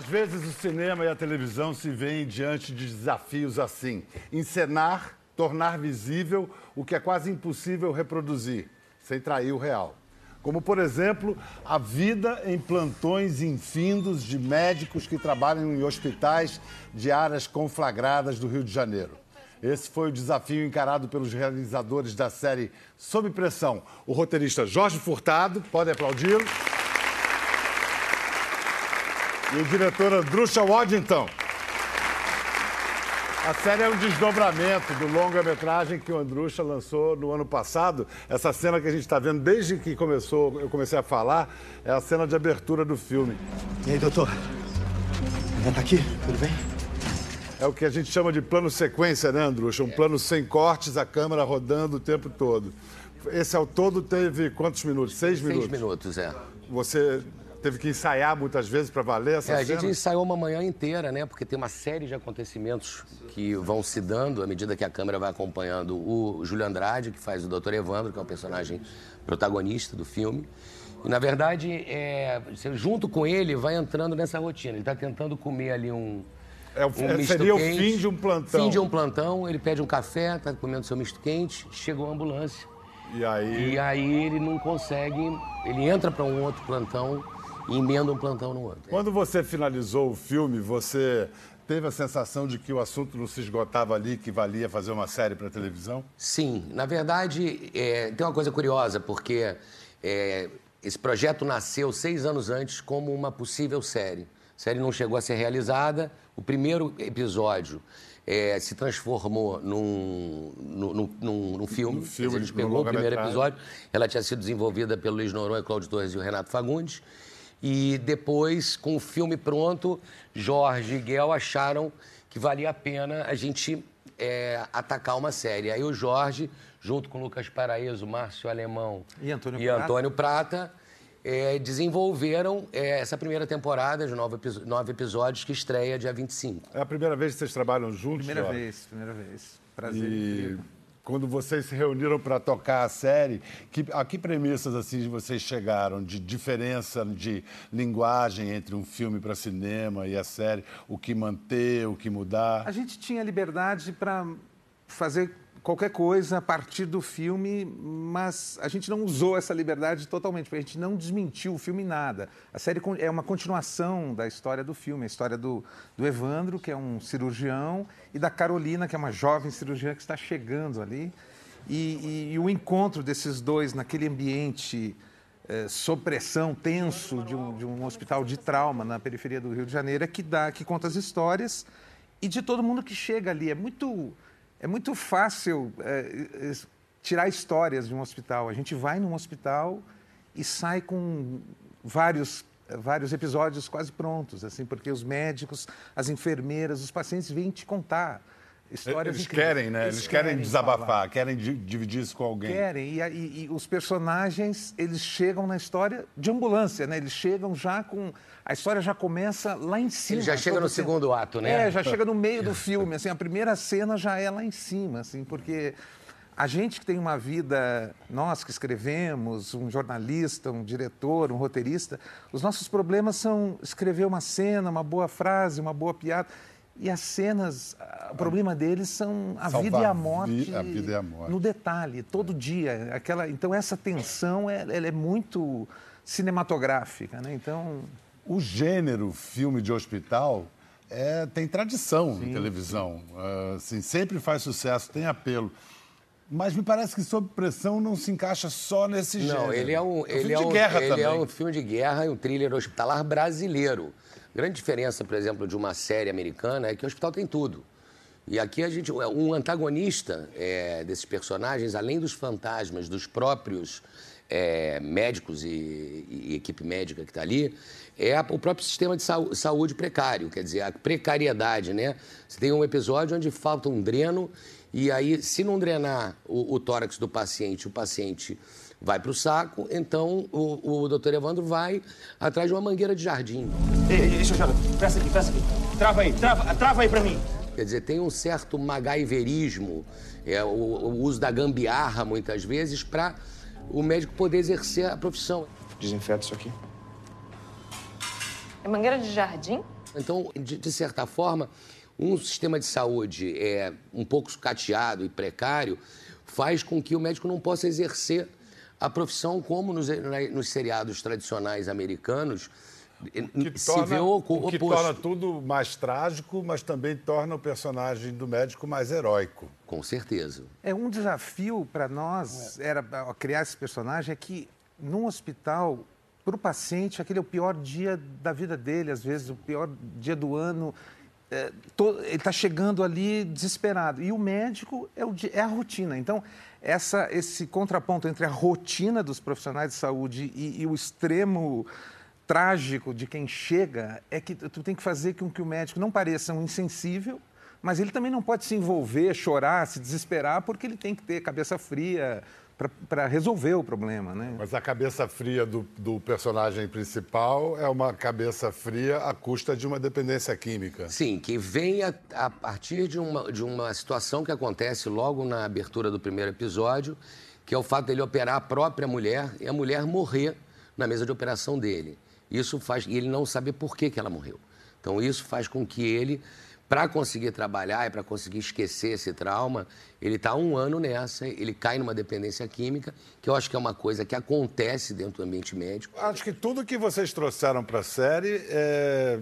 Às vezes o cinema e a televisão se veem diante de desafios assim: encenar, tornar visível o que é quase impossível reproduzir, sem trair o real. Como, por exemplo, a vida em plantões infindos de médicos que trabalham em hospitais de áreas conflagradas do Rio de Janeiro. Esse foi o desafio encarado pelos realizadores da série Sob Pressão. O roteirista Jorge Furtado, pode aplaudi-lo. E o diretor Andrusha Waddington. A série é um desdobramento do longa-metragem que o Andrusha lançou no ano passado. Essa cena que a gente está vendo desde que começou, eu comecei a falar, é a cena de abertura do filme. E aí, doutor? Ainda tá aqui? Tudo bem? É o que a gente chama de plano sequência, né, Andrusha? Um plano sem cortes, a câmera rodando o tempo todo. Esse ao todo teve quantos minutos? Seis minutos? Seis minutos, é. Você teve que ensaiar muitas vezes para valer essa É, a gente ensaiou uma manhã inteira, né? Porque tem uma série de acontecimentos que vão se dando à medida que a câmera vai acompanhando o Júlio Andrade, que faz o Dr. Evandro, que é o personagem protagonista do filme. E, na verdade, é, junto com ele, vai entrando nessa rotina. Ele está tentando comer ali um. É o- um é- misto seria o quente. fim de um plantão. Fim de um plantão, ele pede um café, está comendo seu misto quente, chega uma ambulância. E aí, E aí ele não consegue, ele entra para um outro plantão e emenda um plantão no outro. quando você finalizou o filme, você teve a sensação de que o assunto não se esgotava ali, que valia fazer uma série para televisão? Sim, na verdade, é, tem uma coisa curiosa, porque é, esse projeto nasceu seis anos antes como uma possível série. A série não chegou a ser realizada. O primeiro episódio é, se transformou num, num, num- num- filme. No filme, a gente pegou o primeiro episódio. Ela tinha sido desenvolvida pelo Luiz Noronha, Cláudio Torres e o Renato Fagundes. E depois, com o filme pronto, Jorge e Guel acharam que valia a pena a gente é, atacar uma série. Aí o Jorge, junto com Lucas Paraíso, Márcio Alemão E Antônio e Prata. Antônio Prata, é, desenvolveram é, essa primeira temporada de nove, nove episódios que estreia dia 25. É a primeira vez que vocês trabalham juntos? Primeira Jorge? vez, primeira vez. Prazer. E. quando vocês se reuniram para tocar a série, que, a que premissas assim vocês chegaram de diferença de linguagem entre um filme para cinema e a série? O que manter, o que mudar? A gente tinha liberdade para fazer qualquer coisa a partir do filme, mas a gente não usou essa liberdade totalmente, porque a gente não desmentiu o filme em nada. A série é uma continuação da história do filme, a história do, do Evandro, que é um cirurgião, e da Carolina, que é uma jovem cirurgiã que está chegando ali. E, e- e o encontro desses dois naquele ambiente eh, sob pressão, tenso, de um, de um hospital de trauma na periferia do Rio de Janeiro, é que dá, que conta as histórias e de todo mundo que chega ali. É muito, é muito fácil eh, eh, tirar histórias de um hospital. A gente vai num hospital e sai com vários eh, vários episódios quase prontos, assim, porque os médicos, as enfermeiras, os pacientes vêm te contar histórias Eles incríveis. querem, né? Eles, querem, falar. desabafar, querem di- dividir isso com alguém. Querem. E, e- e os personagens, eles chegam na história de ambulância, né? Eles chegam já com... A história já começa lá em cima. Ele já chega no tempo. segundo ato, né? É, já chega no meio do filme, assim. A primeira cena já é lá em cima, assim, porque... A gente que tem uma vida, nós que escrevemos, um jornalista, um diretor, um roteirista, os nossos problemas são escrever uma cena, uma boa frase, uma boa piada. E as cenas, o problema deles são a Salvar vida e a morte, a vida e a morte. no detalhe, todo dia. Aquela, então essa tensão é, ela é muito cinematográfica, né? Então O gênero filme de hospital é, tem tradição em televisão. Ah, assim, sempre faz sucesso, tem apelo. Mas me parece que Sob Pressão não se encaixa só nesse gênero. Não, ele é um, filme ele é de um, guerra ele também. é um filme de guerra e um thriller hospitalar brasileiro. Grande diferença, por exemplo, de uma série americana é que o hospital tem tudo. E aqui a gente, um antagonista é, desses personagens, além dos fantasmas, dos próprios é, médicos e, e equipe médica que está ali, é a- o próprio sistema de saúde precário, quer dizer, a precariedade, né? Você tem um episódio onde falta um dreno e aí, se não drenar o, o tórax do paciente, o paciente vai para o saco, então o, o doutor Evandro vai atrás de uma mangueira de jardim. Ei, ei, deixa eu já. Presta aqui, presta aqui. Trava aí, trava, trava aí pra mim. Quer dizer, tem um certo magaiverismo, é, o, o uso da gambiarra, muitas vezes, para o médico poder exercer a profissão. Desinfeta isso aqui. É mangueira de jardim? Então, de, de certa forma, um sistema de saúde é um pouco sucateado e precário faz com que o médico não possa exercer a profissão como nos, nos seriados tradicionais americanos que se torna, vê o, o que torna tudo mais trágico, mas também torna o personagem do médico mais heróico. Com certeza. É um desafio para nós é. era criar esse personagem é que num hospital para o paciente aquele é o pior dia da vida dele, às vezes o pior dia do ano. É, todo, ele está chegando ali desesperado. E o médico é, o, é a rotina. Então, essa, esse contraponto entre a rotina dos profissionais de saúde e, e o extremo trágico de quem chega é que tu tem que fazer com que o médico não pareça um insensível, mas ele também não pode se envolver, chorar, se desesperar, porque ele tem que ter cabeça fria para resolver o problema, né? Mas a cabeça fria do, do, personagem principal é uma cabeça fria à custa de uma dependência química. Sim, que vem a, a partir de uma, de uma situação que acontece logo na abertura do primeiro episódio, que é o fato dele operar a própria mulher e a mulher morrer na mesa de operação dele. Isso faz e ele não saber por que, que ela morreu. Então isso faz com que ele, para conseguir trabalhar e para conseguir esquecer esse trauma, ele está um ano nessa, ele cai numa dependência química, que eu acho que é uma coisa que acontece dentro do ambiente médico. Acho que tudo que vocês trouxeram para a série é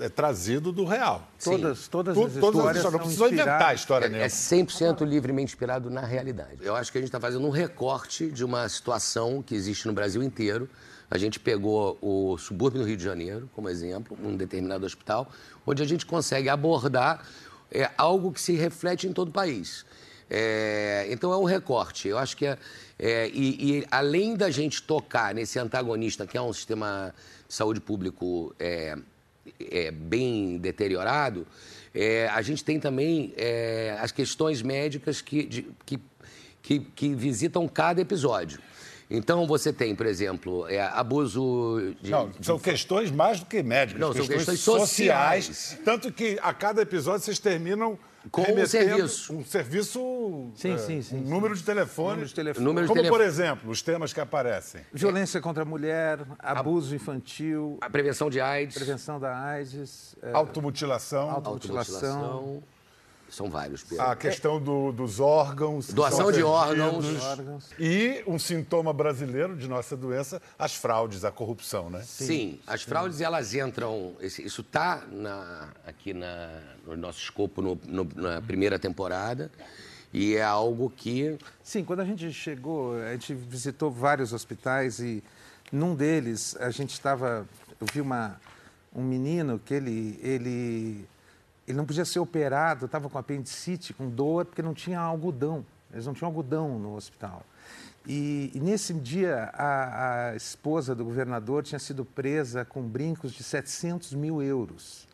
é trazido do real. Todas, todas as histórias todas as histórias. Não precisou inventar a história é, É 100% livremente inspirado na realidade. Eu acho que a gente está fazendo um recorte de uma situação que existe no Brasil inteiro, a gente pegou o subúrbio do Rio de Janeiro, como exemplo, um determinado hospital, onde a gente consegue abordar é, algo que se reflete em todo o país. É, então é um recorte. Eu acho que é, é e, e, além da gente tocar nesse antagonista, que é um sistema de saúde público é, é bem deteriorado, é, a gente tem também é, as questões médicas que, de, que, que, que visitam cada episódio. Então você tem, por exemplo, é, abuso de. Não, são de... questões mais do que médicas, Não, questões, são questões sociais, sociais. Tanto que a cada episódio vocês terminam com um serviço. Um serviço. Sim, é, sim, sim. Um número de telefone. Número de telefone. Número de Como, telefone. por exemplo, os temas que aparecem. Violência contra a mulher, abuso infantil. A prevenção de AIDS. Prevenção da AIDS. É... Automutilação. Automutilação. Automutilação. São vários, Pedro. A questão do, dos órgãos. Doação de órgãos. E um sintoma brasileiro de nossa doença, as fraudes, a corrupção, né? Sim, Sim as fraudes elas entram. Isso está aqui na, no nosso escopo no, no, na primeira temporada. E é algo que. Sim, quando a gente chegou, a gente visitou vários hospitais e num deles a gente estava. Eu vi uma, um menino que ele, ele ele não podia ser operado, estava com apendicite, com dor, porque não tinha algodão. Eles não tinham algodão no hospital. E, e nesse dia, a, a, esposa do governador tinha sido presa com brincos de 700 mil euros.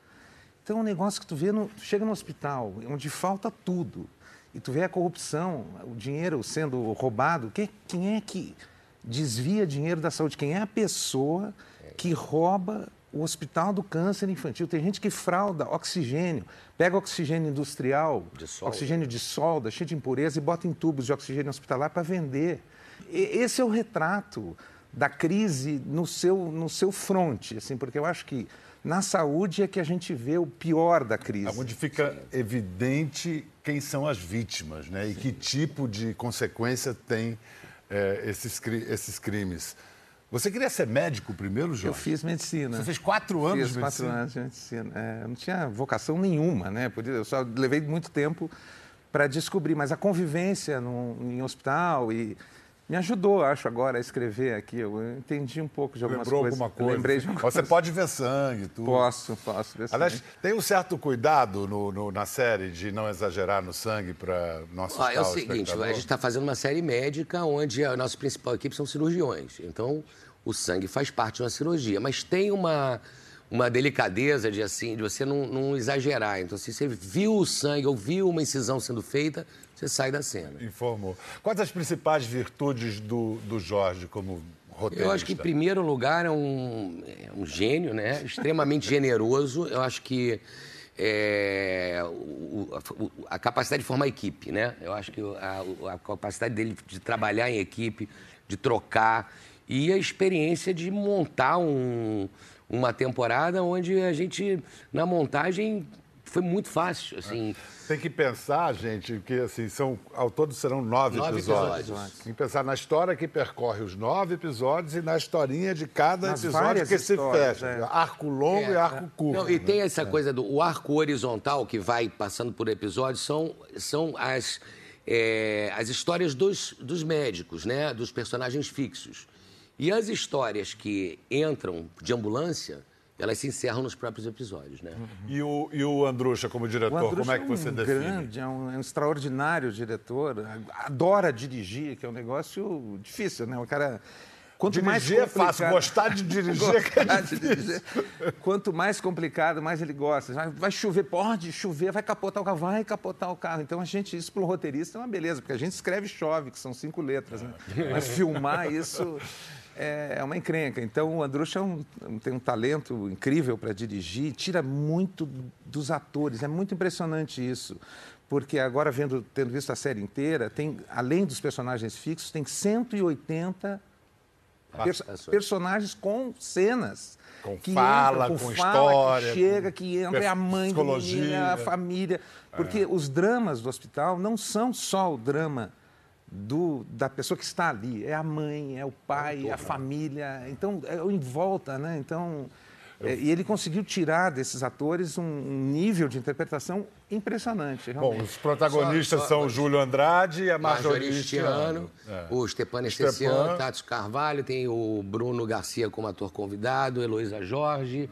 Então, é um negócio que tu vê, no, tu chega no hospital, onde falta tudo, e tu vê a corrupção, o dinheiro sendo roubado, que, quem é que desvia dinheiro da saúde? Quem é a pessoa que rouba o Hospital do Câncer Infantil. Tem gente que frauda oxigênio, pega oxigênio industrial, de oxigênio de solda, cheio de impureza, e bota em tubos de oxigênio hospitalar para vender. E, esse é o retrato da crise no seu, no seu fronte, assim, porque eu acho que na saúde é que a gente vê o pior da crise. Onde fica evidente quem são as vítimas né? e que tipo de consequência tem é, esses, esses crimes. Você queria ser médico primeiro, Jorge? Eu fiz medicina. Você fez quatro anos fiz de medicina? quatro anos de medicina. É, eu não tinha vocação nenhuma, né? Eu só levei muito tempo para descobrir, mas a convivência no, em hospital e me ajudou, acho, agora a escrever aqui. Eu entendi um pouco de algumas Lembrou coisas. alguma coisa? lembrei de Você pode ver sangue, tudo. Posso, posso ver Aliás, sangue. tem um certo cuidado no, no, na série de não exagerar no sangue para nosso ah, É o seguinte, a gente está fazendo uma série médica onde a nossa principal equipe são cirurgiões. Então, o sangue faz parte de uma cirurgia, mas tem uma uma delicadeza de assim, de você não, não, exagerar. Então, se você viu o sangue ou viu uma incisão sendo feita, você sai da cena. Informou. Quais as principais virtudes do, do Jorge como roteirista? Eu acho que, em primeiro lugar, é um, é um gênio, né? Extremamente generoso. Eu acho que é, o, a, a, capacidade de formar equipe, né? Eu acho que a, a capacidade dele de trabalhar em equipe, de trocar e a experiência de montar um uma temporada onde a gente, na montagem, foi muito fácil, assim. Tem que pensar, gente, que assim, são, ao todo serão nove, Nove episódios. episódios. Tem que pensar na história que percorre os nove episódios e na historinha de cada Nas episódio várias que se fecha. é. Arco longo e arco curto. Não, e tem essa É. coisa do o arco horizontal que vai passando por episódios, são, são as, é, as histórias dos, dos médicos, né? Dos personagens fixos. E as histórias que entram de ambulância, elas se encerram nos próprios episódios, né? E o, e o Andrucha, como diretor, Andrucha como é que você um define? grande, é um, é um extraordinário diretor, adora dirigir, que é um negócio difícil, né? O cara... Quanto mais Dirigir é fácil, complicado- gostar de dirigir é que é Gostar de difícil. dirigir. Quanto mais complicado, mais ele gosta. Vai, vai chover, pode chover, vai capotar o carro, vai capotar o carro. Então a gente, isso para o roteirista é uma beleza, porque a gente escreve chove, que são cinco letras, né? Mas filmar isso é uma encrenca. Então o Andrucha é um- tem um talento incrível para dirigir, tira muito dos atores. É muito impressionante isso. Porque agora, vendo, tendo visto a série inteira, tem, além dos personagens fixos, tem 180 perso- personagens com cenas. Com que fala, entram, com fala, história, Que chega, com que entra, é a mãe do menino, é a família. Porque os dramas do hospital não são só o drama do, da pessoa que está ali. É a mãe, é o pai, é a família. Então, é o em volta, né? Então... é, e ele conseguiu tirar desses atores um, um nível de interpretação impressionante. Bom, Realmente. os protagonistas Só- só- são o Júlio Andrade e a Marjorie É. o Stepan. Esteciano, Tato Carvalho, tem o Bruno Garcia como ator convidado, Heloísa Jorge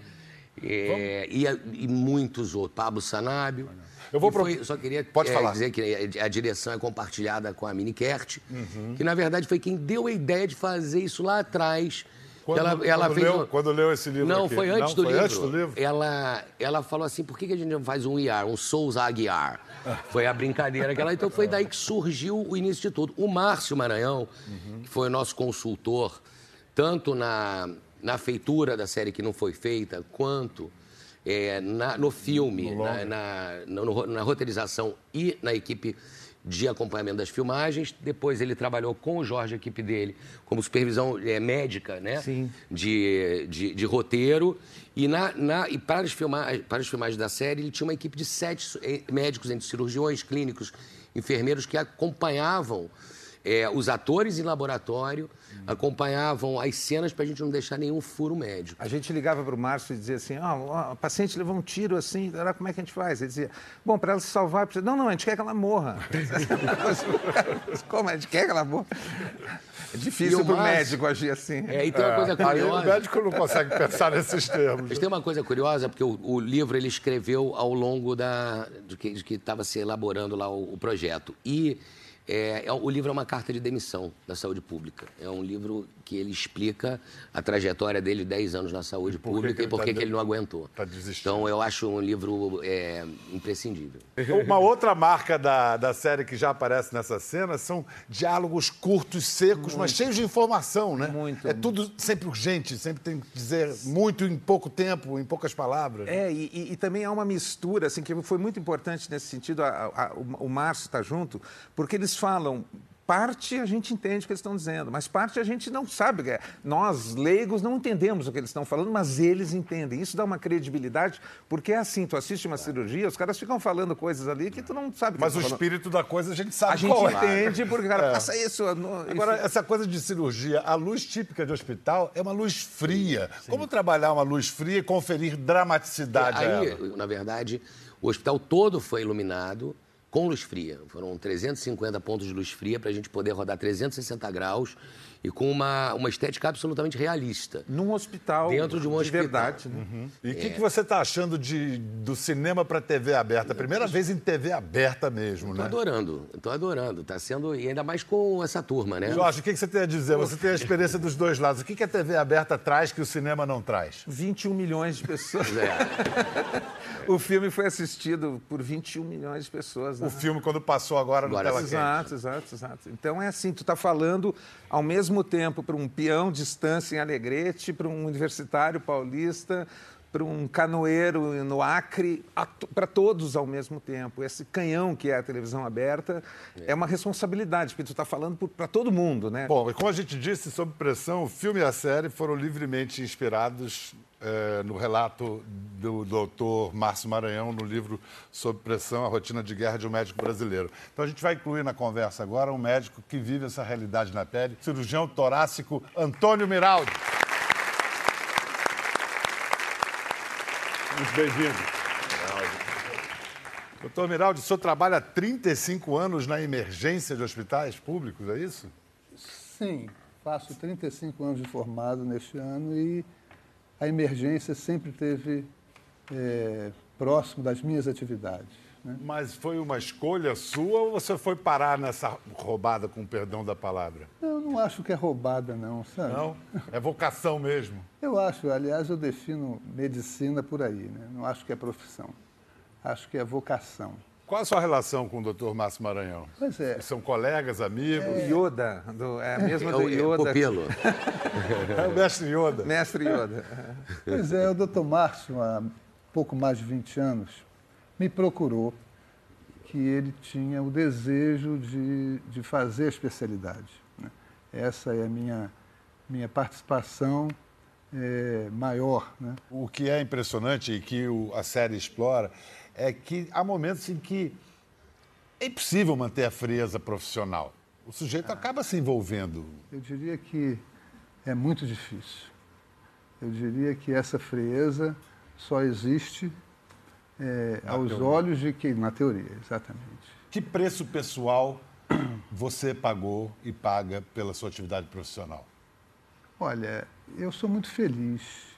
é, e, e muitos outros, Pablo Sanábio. Eu vou E pro- foi- só queria Pode é, falar. dizer que a direção é compartilhada com a Mini Kert, Uhum. que na verdade foi quem deu a ideia de fazer isso lá atrás. Quando, ela, ela quando fez leu, quando leu esse livro não, aqui. foi antes, Não, do, foi livro. antes do livro? Ela, ela falou assim, por que que a gente não faz um IAR, um Souza Aguiar? Foi a brincadeira que ela... Então foi daí que surgiu o início de tudo. O Márcio Maranhão, que foi o nosso consultor, tanto na, na feitura da série que não foi feita, quanto é, na- no filme, na, na, no- na roteirização e na equipe de acompanhamento das filmagens. Depois ele trabalhou com o Jorge, a equipe dele, como supervisão é, médica, né? Sim. De, de, de roteiro. E, na, na- e para, as filma, para as filmagens da série, ele tinha uma equipe de sete eh, médicos, entre cirurgiões, clínicos, enfermeiros, que acompanhavam é, os atores em laboratório, acompanhavam as cenas para a gente não deixar nenhum furo médico. A gente ligava para o Márcio e dizia assim: ó, ó, a paciente levou um tiro assim, era como é que a gente faz? Ele dizia: bom, para ela se salvar, precisa... não, não, a gente quer que ela morra. como? A gente quer que ela morra? É difícil o para o Márcio- médico agir assim. É, e tem uma coisa Aí o curiosa. médico não consegue pensar nesses termos. Mas tem uma coisa curiosa, porque o, o livro ele escreveu ao longo da, de que de que estava se elaborando lá o, o projeto. E é, é- o livro é uma carta de demissão da saúde pública. É um livro que ele explica a trajetória dele de 10 anos na saúde que pública que e por tá que ele não aguentou. tá desistindo. Então eu acho um livro é, imprescindível. Uma outra marca da, da série que já aparece nessa cena são diálogos curtos, secos, mas cheios de informação, né? Muito. É tudo sempre urgente, sempre tem que dizer muito em pouco tempo, em poucas palavras. É, e, e- e também há uma mistura, assim, que foi muito importante nesse sentido, a- a- o, o Márcio está junto, porque eles falam. Parte a gente entende o que eles estão dizendo, mas parte a gente não sabe. é, Nós, leigos, não entendemos o que eles estão falando, mas eles entendem. Isso dá uma credibilidade, porque é assim: tu assiste uma cirurgia, os caras ficam falando coisas ali que tu não sabe o que Mas o eles falando. espírito da coisa a gente sabe A gente qual é. entende, porque o cara passa isso. no- Agora, essa coisa de cirurgia, a luz típica de hospital é uma luz fria. Como trabalhar uma luz fria e conferir dramaticidade a Aí, ela? na verdade, o hospital todo foi iluminado com luz fria. Foram 350 pontos de luz fria para a gente poder rodar 360 graus e com uma, uma estética absolutamente realista. Num hospital. Dentro de um hospital. verdade. Né? E o É. que, que você está achando de, do cinema para TV aberta? Primeira vez em TV aberta mesmo, Tô né? adorando, tô adorando. Tá sendo. E ainda mais com essa turma, né? Jorge, o que, que você tem a dizer? Você tem a experiência dos dois lados. O que, que a TV aberta traz que o cinema não traz? 21 milhões de pessoas. É. o filme foi assistido por 21 milhões de pessoas. Né? O filme, quando passou agora no Agora Tela. Quente. Exato, exato, exato. Então é assim, tu está falando ao mesmo tempo para um peão distância em Alegrete, para um universitário paulista, para um canoeiro no Acre, para todos ao mesmo tempo. Esse canhão que é a televisão aberta é, é uma responsabilidade, porque tu está falando para todo mundo, né? Bom, e como a gente disse, sob pressão, o filme e a série foram livremente inspirados é, no relato do doutor Márcio Maranhão, no livro Sob Pressão, a rotina de guerra de um médico brasileiro. Então a gente vai incluir na conversa agora um médico que vive essa realidade na pele, cirurgião torácico Antônio Miraldi. Muito bem-vindo. Doutor Miraldi, o senhor trabalha há 35 anos na emergência de hospitais públicos, é isso? Sim, faço 35 anos de formado neste ano e a emergência sempre teve é, próximo das minhas atividades. Né? Mas foi uma escolha sua ou você foi parar nessa roubada, com perdão da palavra? Eu não acho que é roubada, não, sabe? Não? É vocação mesmo? Eu acho, aliás, eu defino medicina por aí, né? Não acho que é profissão. Acho que é vocação. Qual a sua relação com o Dr. Márcio Maranhão? Pois é. São colegas, amigos? É... Yoda, do, é a mesma é do Yoda. É o é o mestre Yoda. Mestre Yoda. Pois é, o Dr. Márcio, há pouco mais de 20 anos, me procurou que ele tinha o desejo de, de fazer a especialidade. Né? Essa é a minha, minha participação é, maior. Né? O que é impressionante e que o, a série explora é que há momentos em que é impossível manter a frieza profissional. O sujeito ah, acaba se envolvendo. Eu diria que é muito difícil. Eu diria que essa frieza só existe é, aos teoria. olhos de quem? Na teoria, exatamente. Que preço pessoal você pagou e paga pela sua atividade profissional? Olha, eu sou muito feliz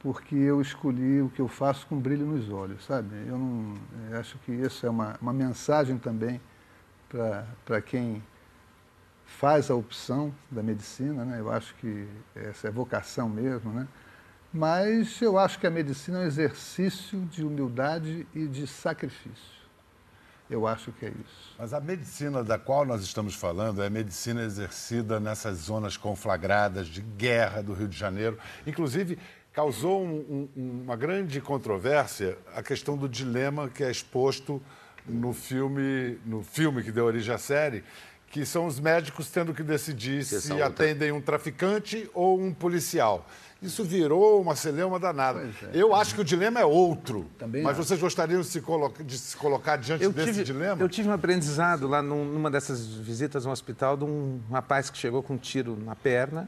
porque eu escolhi o que eu faço com brilho nos olhos, sabe? Eu, não, eu acho que isso é uma, uma mensagem também para quem faz a opção da medicina, né? Eu acho que essa é vocação mesmo, né? Mas eu acho que a medicina é um exercício de humildade e de sacrifício. Eu acho que é isso. Mas a medicina da qual nós estamos falando é a medicina exercida nessas zonas conflagradas de guerra do Rio de Janeiro. Inclusive, causou um, um, uma grande controvérsia a questão do dilema que é exposto no filme, no filme que deu origem à série, que são os médicos tendo que decidir se atendem um traficante ou um policial. Isso virou uma celeuma danada. É. Eu acho que o dilema é outro. Também mas vocês gostariam de se, colocar, de se colocar diante eu desse tive, dilema? Eu tive um aprendizado lá numa dessas visitas ao hospital de um rapaz que chegou com um tiro na perna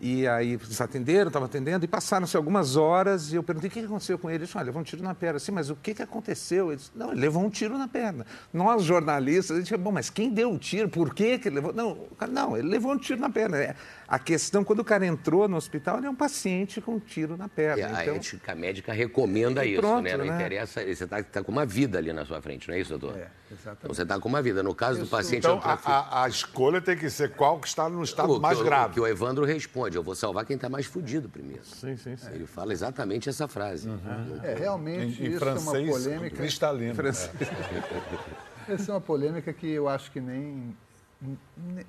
e aí eles atenderam, estavam atendendo, e passaram-se algumas horas, e eu perguntei o que aconteceu com ele. Ele disse, olha, levou um tiro na perna. Sim, mas o que, que aconteceu? Ele disse, não, ele levou um tiro na perna. Nós, jornalistas, a gente bom, mas quem deu o tiro? Por que, que ele levou? Não, não, ele levou um tiro na perna. É, a questão, quando o cara entrou no hospital, ele é um paciente com um tiro na perna. E então... a ética médica recomenda isso, pronto, né? Não né? interessa, você está tá com uma vida ali na sua frente, não é isso, doutor? É, exatamente. Então, você está com uma vida. No caso isso. do paciente... Então, a, a, a, escolha tem que ser qual que está no estado o, mais que, grave. O que o Evandro responde, eu vou salvar quem está mais fudido primeiro. Sim, sim, sim. Ele fala exatamente essa frase. Uhum. É, realmente, em, em isso francês, é uma polêmica... cristalino. Francês. É. Essa é uma polêmica que eu acho que nem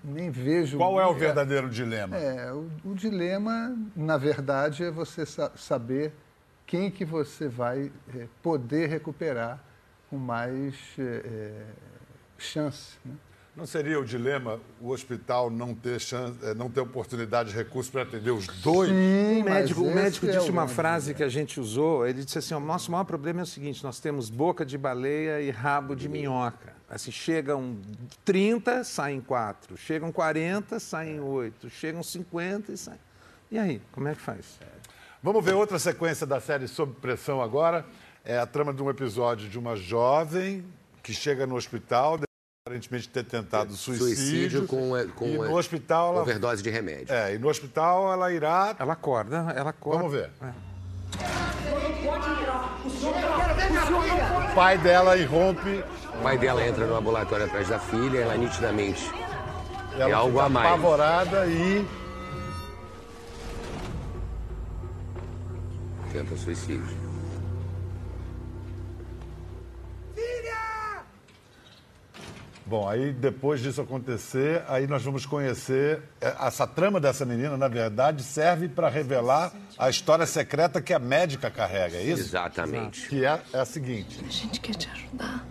nem vejo. Qual é o verdadeiro dilema? É, o, o, dilema, na verdade, é você sa saber quem que você vai é, poder recuperar com mais é, é chance. Né? Não seria o dilema o hospital não ter chance, é, não ter oportunidade de recurso para atender os dois? Sim, o médico, o médico é disse uma frase que a gente usou. Ele disse assim: o nosso maior problema é o seguinte: nós temos boca de baleia e rabo de minhoca. Assim, chegam 30, saem 4. Chegam 40, saem 8. Chegam 50 e saem. E aí, como é que faz? Vamos ver outra sequência da série Sob Pressão agora. É a trama de um episódio de uma jovem que chega no hospital aparentemente ter tentado suicídio. Suicídio com, é, com e no hospital ela... overdose de remédio. É, e no hospital ela irá. Ela acorda, ela acorda. Vamos ver. É. O pai dela irrompe. O pai dela entra no ambulatório atrás da filha, ela nitidamente ela é algo a mais. apavorada e. Tenta suicídio. Bom, aí depois disso acontecer, aí nós vamos conhecer. é, Essa trama dessa menina, na verdade, serve para revelar a história secreta que a médica carrega, é isso? Exatamente. Que é, é a seguinte. A gente quer te ajudar.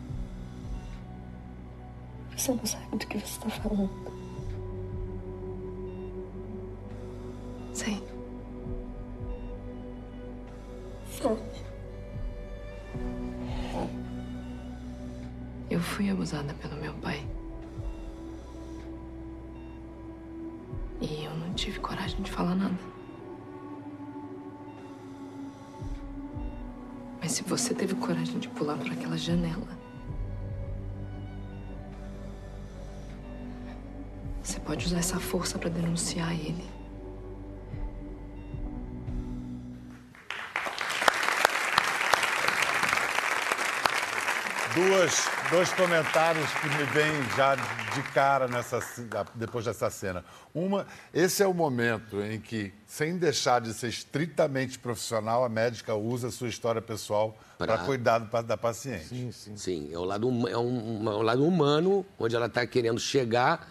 Você não sabe do que você está falando. Pelo meu pai. E eu não tive coragem de falar nada. Mas se você teve coragem de pular por aquela janela, você pode usar essa força para denunciar ele. Duas, dois comentários que me vêm já de cara nessa, depois dessa cena. Uma, esse é o momento em que, sem deixar de ser estritamente profissional, a médica usa a sua história pessoal para cuidar do- da paciente. Sim, sim. Sim, é o lado, é um, o lado humano, onde ela está querendo chegar,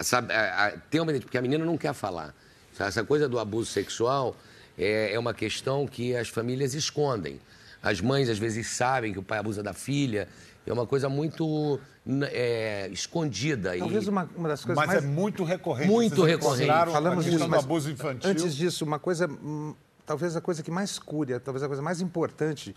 sabe, a, a, ter uma, porque a menina não quer falar. Essa coisa do abuso sexual é, é uma questão que as famílias escondem. As mães, às vezes, sabem que o pai abusa da filha. É uma coisa muito é, escondida. Talvez e... uma, uma das coisas Mas mais é muito recorrente. Muito Vocês recorrente. Falamos disso, mas abuso infantil. Antes disso, uma coisa, hum, talvez a coisa que mais cure, talvez a coisa mais importante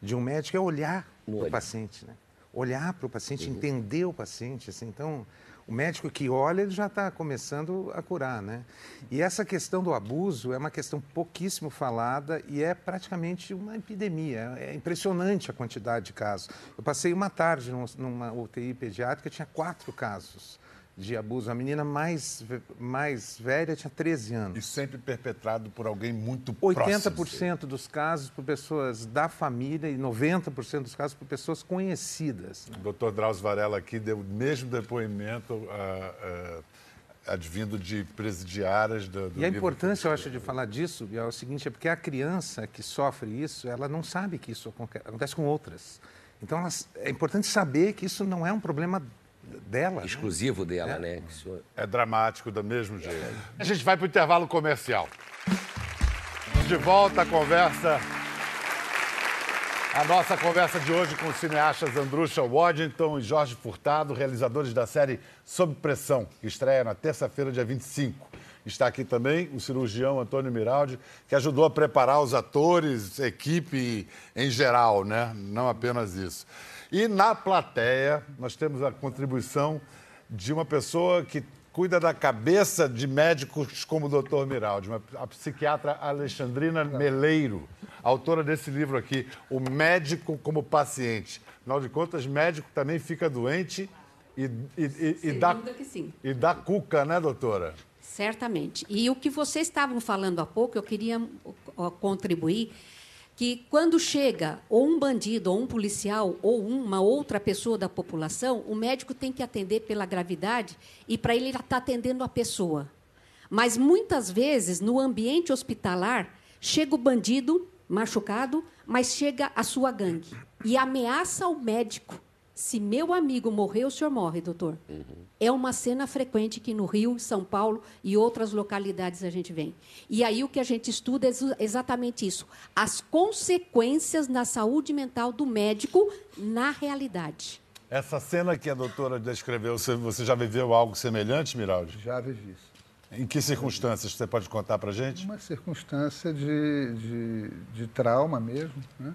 de um médico é olhar para o paciente, né? Olhar para o paciente, Uhum. entender o paciente. Assim. Então, o médico que olha, ele já está começando a curar, né? E essa questão do abuso é uma questão pouquíssimo falada e é praticamente uma epidemia. É impressionante a quantidade de casos. Eu passei uma tarde num- numa UTI pediátrica, tinha quatro casos de abuso. A menina mais, mais velha tinha 13 anos. E sempre perpetrado por alguém muito próximo. 80% dos casos por pessoas da família e 90% dos casos por pessoas conhecidas. né? O doutor Drauzio Varela aqui deu o mesmo depoimento ah, ah, advindo de presidiárias do, do E a importância, eu acho, de falar disso é o seguinte, é porque a criança que sofre isso, ela não sabe que isso aconte- acontece com outras. Então, elas- é importante saber que isso não é um problema dela. né? Exclusivo dela, né? Que isso- É dramático do mesmo jeito. A gente vai para o intervalo comercial. De volta a conversa. A nossa conversa de hoje com os cineastas Andrusha Waddington e Jorge Furtado, realizadores da série Sob Pressão, que estreia na terça-feira, dia 25. Está aqui também o cirurgião Antônio Miraldi, que ajudou a preparar os atores, equipe em geral, né? Não apenas isso. E na plateia, nós temos a contribuição de uma pessoa que cuida da cabeça de médicos como o doutor Miraldi, uma, a psiquiatra Alexandrina Meleiro, autora desse livro aqui, O Médico como Paciente. Afinal de contas, médico também fica doente e, e, e, e dá, e dá cuca, né, doutora? Certamente. E o que vocês estavam falando há pouco, eu queria contribuir que quando chega ou um bandido, ou um policial, ou uma outra pessoa da população, o médico tem que atender pela gravidade e para ele está atendendo a pessoa. Mas muitas vezes no ambiente hospitalar chega o bandido machucado, mas chega a sua gangue e ameaça o médico. Se meu amigo morrer, o senhor morre, doutor. É uma cena frequente que no Rio, São Paulo e outras localidades a gente vem. E aí o que a gente estuda é exa- exatamente isso: as consequências na saúde mental do médico na realidade. Essa cena que a doutora descreveu, você, você já viveu algo semelhante, Miraldi? Já vivi isso. Em que circunstâncias você pode contar para gente? Uma circunstância de, de, de trauma mesmo, né?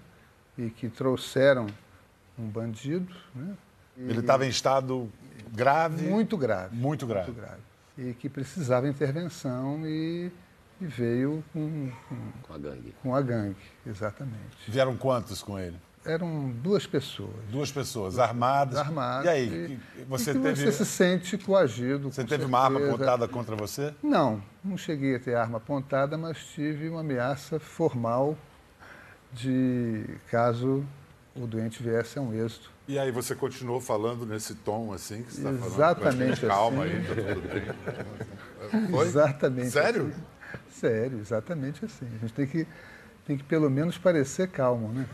e que trouxeram um bandido, né? E- Ele estava em estado grave? muito grave. Muito grave. Muito grave. E que precisava intervenção e, e veio com, com, com a gangue. com a gangue, exatamente. Vieram quantos com ele? Eram duas pessoas. Duas pessoas armadas. Armadas. E aí, e- você e que teve, você se sente coagido. você com teve uma arma certeza. apontada contra você? Não, não cheguei a ter arma apontada, mas tive uma ameaça formal de caso o doente viesse a um êxito. E aí você continuou falando nesse tom assim que você está falando? Exatamente com a gente? Calma assim. aí, tá tudo bem. Foi? Exatamente. Sério? assim. Sério, exatamente assim. A gente tem que tem que pelo menos parecer calmo, né?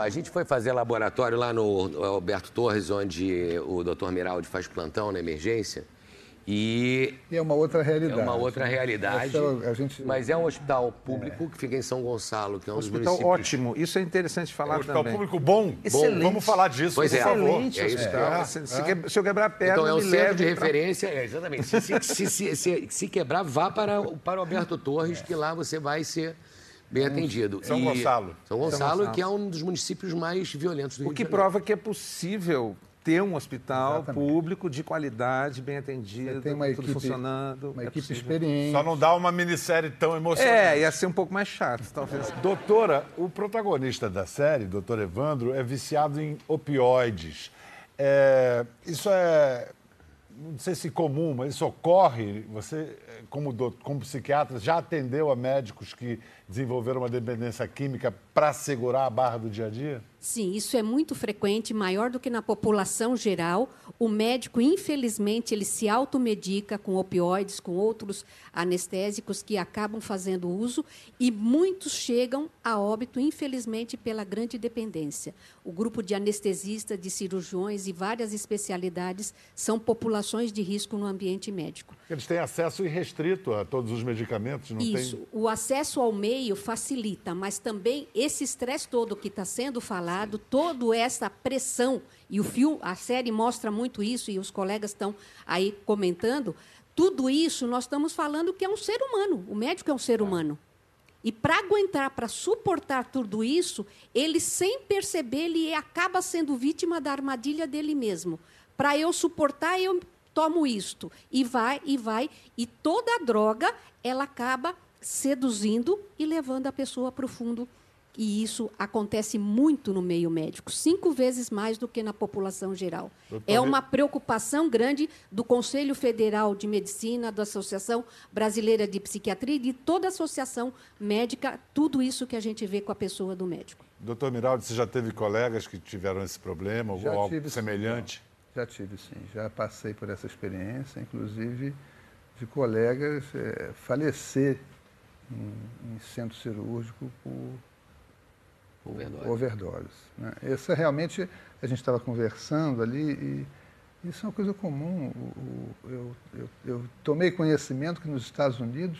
A gente foi fazer laboratório lá no no Alberto Torres, onde o Dr. Miraldi faz plantão na emergência. E E é uma outra é realidade. uma outra realidade. Essa a gente- Mas é um hospital público que fica em São Gonçalo, que é um dos Hospital municípios. ótimo. Isso é interessante falar Hospital também. público bom. Excelente. Bom, Vamos falar disso, Pois por é. favor. Excelente É isso hospital. que- se, se que- se eu quebrar a perna, Então é um centro de pra- referência, é, exatamente. Se, se, se, se, se- se quebrar, vá para, o- para o Alberto Torres, que lá você vai ser bem atendido. São E- Gonçalo. São Gonçalo, Gonçalo. que é um dos municípios mais violentos do O Rio que de Janeiro. prova que é possível ter um hospital Exatamente. público de qualidade, bem atendido, Tem uma tudo equipe, funcionando. uma é equipe possível. experiente. Só não dá uma minissérie tão emocionante. É, ia ser um pouco mais chato, talvez. Doutora, o protagonista da série, doutor Evandro, é viciado em opioides. É, isso é, não sei se comum, mas isso ocorre. Você, como, do- como psiquiatra, já atendeu a médicos que desenvolveram uma dependência química para segurar a barra do dia a dia? Sim, isso é muito frequente, maior do que na população geral. O médico, infelizmente, ele se automedica com opioides, com outros anestésicos que acabam fazendo uso e muitos chegam a óbito, infelizmente, pela grande dependência. O grupo de anestesistas, de cirurgiões e várias especialidades são populações de risco no ambiente médico. Eles têm acesso irrestrito a todos os medicamentos, não Isso, tem? o acesso ao meio facilita, mas também esse estresse todo que está sendo falado, toda essa pressão, e o filme, a série mostra muito isso, e os colegas estão aí comentando, tudo isso nós estamos falando que é um ser humano, o médico é um ser humano. E para aguentar, para suportar tudo isso, ele, sem perceber, ele acaba sendo vítima da armadilha dele mesmo. Para eu suportar, eu tomo isto. E vai, e vai. E toda a droga, ela acaba seduzindo e levando a pessoa para o fundo. E isso acontece muito no meio médico, cinco vezes mais do que na população geral. É uma preocupação grande do Conselho Federal de Medicina, da Associação Brasileira de Psiquiatria e de toda a associação médica, tudo isso que a gente vê com a pessoa do médico. Doutor Miraldi, você já teve colegas que tiveram esse problema Já ou algo tive, sim. semelhante? Já tive, sim. Já passei por essa experiência, inclusive de colegas eh, falecer em, em centro cirúrgico por Overdose. overdose. Né? Essa realmente, a gente estava conversando ali e isso é uma coisa comum. O- o- eu, eu- eu tomei conhecimento que nos Estados Unidos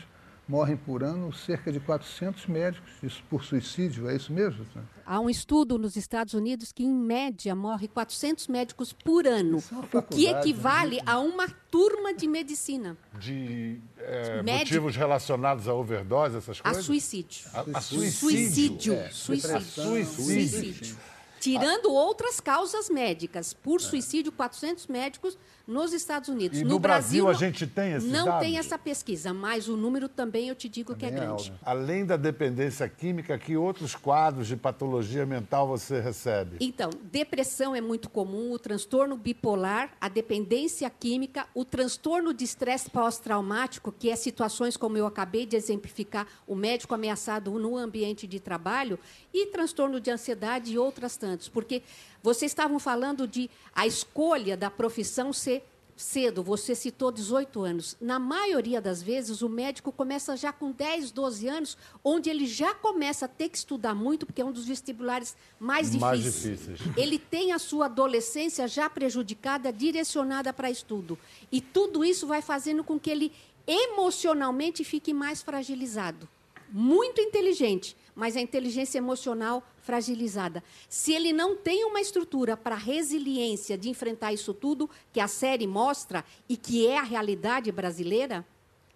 morrem por ano cerca de 400 médicos isso por suicídio, é isso mesmo? Há um estudo nos Estados Unidos que, em média, morre 400 médicos por ano, é o que faculdade, equivale a uma turma de medicina, De é, motivos relacionados a overdose, essas a coisas? suicídio. A, a Suicídio. É, Suicídio. Suicídio. Suicídio. Tirando outras causas médicas. Por suicídio, 400 médicos nos Estados Unidos. E no no Brasil, a não- gente tem esses Não dados? tem essa pesquisa, mas o número também eu te digo que é é grande. Além da dependência química, que outros quadros de patologia mental você recebe? Então, depressão é muito comum, o transtorno bipolar, a dependência química, o transtorno de estresse pós-traumático, que é situações como eu acabei de exemplificar, o médico ameaçado no ambiente de trabalho, e transtorno de ansiedade e outras tantas. Porque vocês estavam falando de a escolha da profissão ser cedo, você citou 18 anos. Na maioria das vezes, o médico começa já com 10, 12 anos, onde ele já começa a ter que estudar muito, porque é um dos vestibulares mais Mais difíceis. difíceis. Ele tem a sua adolescência já prejudicada, direcionada para estudo. E tudo isso vai fazendo com que ele emocionalmente fique mais fragilizado. Muito inteligente, mas a inteligência emocional fragilizada. Se ele não tem uma estrutura para resiliência de enfrentar isso tudo, que a série mostra e que é a realidade brasileira,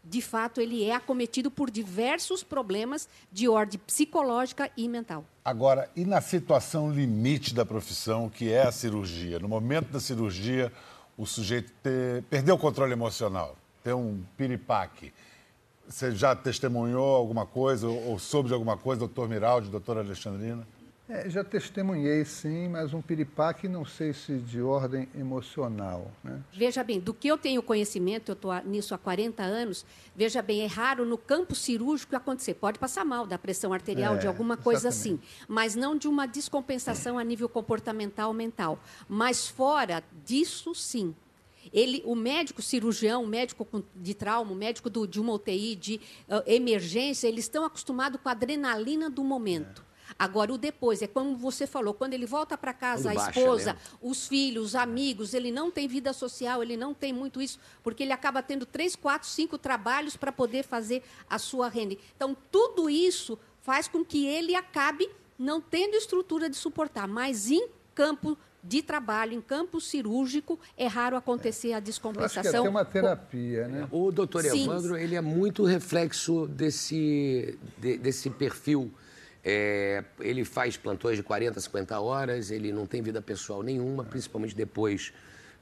de fato ele é acometido por diversos problemas de ordem psicológica e mental. Agora, e na situação limite da profissão, que é a cirurgia? No momento da cirurgia, o sujeito ter, perdeu o controle emocional, ter um piripaque. Você já testemunhou alguma coisa ou, ou soube de alguma coisa, doutor Miraldi, doutora Alexandrina? É, já testemunhei, sim, mas um piripaque não sei se de ordem emocional. Né? Veja bem, do que eu tenho conhecimento, eu estou nisso há 40 anos, veja bem, é raro no campo cirúrgico acontecer. Pode passar mal da pressão arterial, É, de alguma coisa exatamente. assim, mas não de uma descompensação a nível comportamental mental. Mas fora disso, sim. Ele, o médico cirurgião, o médico de trauma, o médico do, de uma UTI, de uh, emergência, eles estão acostumados com a adrenalina do momento. Agora, o depois, é como você falou, quando ele volta para casa, Quando a baixa, esposa, né? os filhos, os amigos, ele não tem vida social, ele não tem muito isso, porque ele acaba tendo três, quatro, cinco trabalhos para poder fazer a sua renda. Então, tudo isso faz com que ele acabe não tendo estrutura de suportar, mas em campo de trabalho, em campo cirúrgico, é raro acontecer a Eu acho que é descompensação. até uma terapia, né? O doutor. Evandro, ele é muito reflexo desse, de- desse perfil. É, ele faz plantões de 40, 50 horas, ele não tem vida pessoal nenhuma, principalmente depois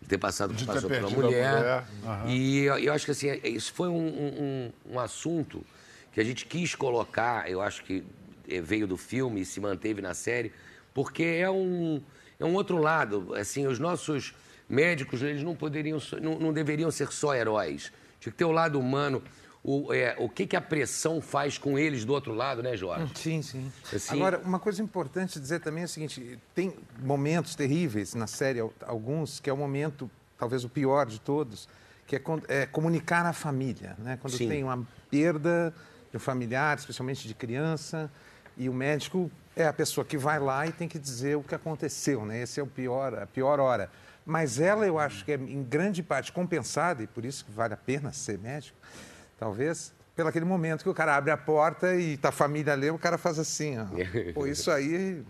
de ter passado De por ter passou pela mulher. mulher. E eu, eu acho que assim, é- isso foi um, um- um- assunto que a gente quis colocar, eu acho que eh, veio do filme e se manteve na série, porque é um, é um outro lado. Assim, os nossos médicos, eles não poderiam, não, não deveriam ser só heróis. Tinha que ter o lado humano. O, é, o que, que a pressão faz com eles do outro lado, né, Jorge? Sim, sim. Assim- Agora, uma coisa importante dizer também é o seguinte: tem momentos terríveis na série, al- alguns, que é o momento, talvez o pior de todos, que é, é comunicar à família. Né? Quando Sim. tem uma perda de um familiar, especialmente de criança, e o médico é a pessoa que vai lá e tem que dizer o que aconteceu. Né? Esse é o pior, a pior hora. Mas ela, eu acho que é em grande parte compensada, e por isso que vale a pena ser médico, talvez, pelo aquele momento que o cara abre a porta e tá a família ali, o cara faz assim, ó. Pô, isso aí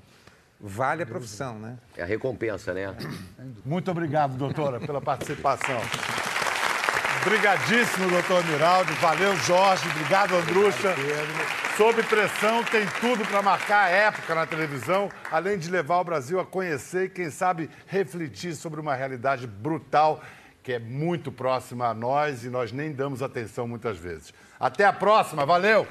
vale a profissão, né? É a recompensa, né? Muito obrigado, doutora, pela participação. Obrigadíssimo, doutor Miraldi. Valeu, Jorge. Obrigado, Andrucha. Sob pressão, tem tudo para marcar a época na televisão, além de levar o Brasil a conhecer e, quem sabe, refletir sobre uma realidade brutal que é muito próxima a nós e nós nem damos atenção muitas vezes. Até a próxima. Valeu!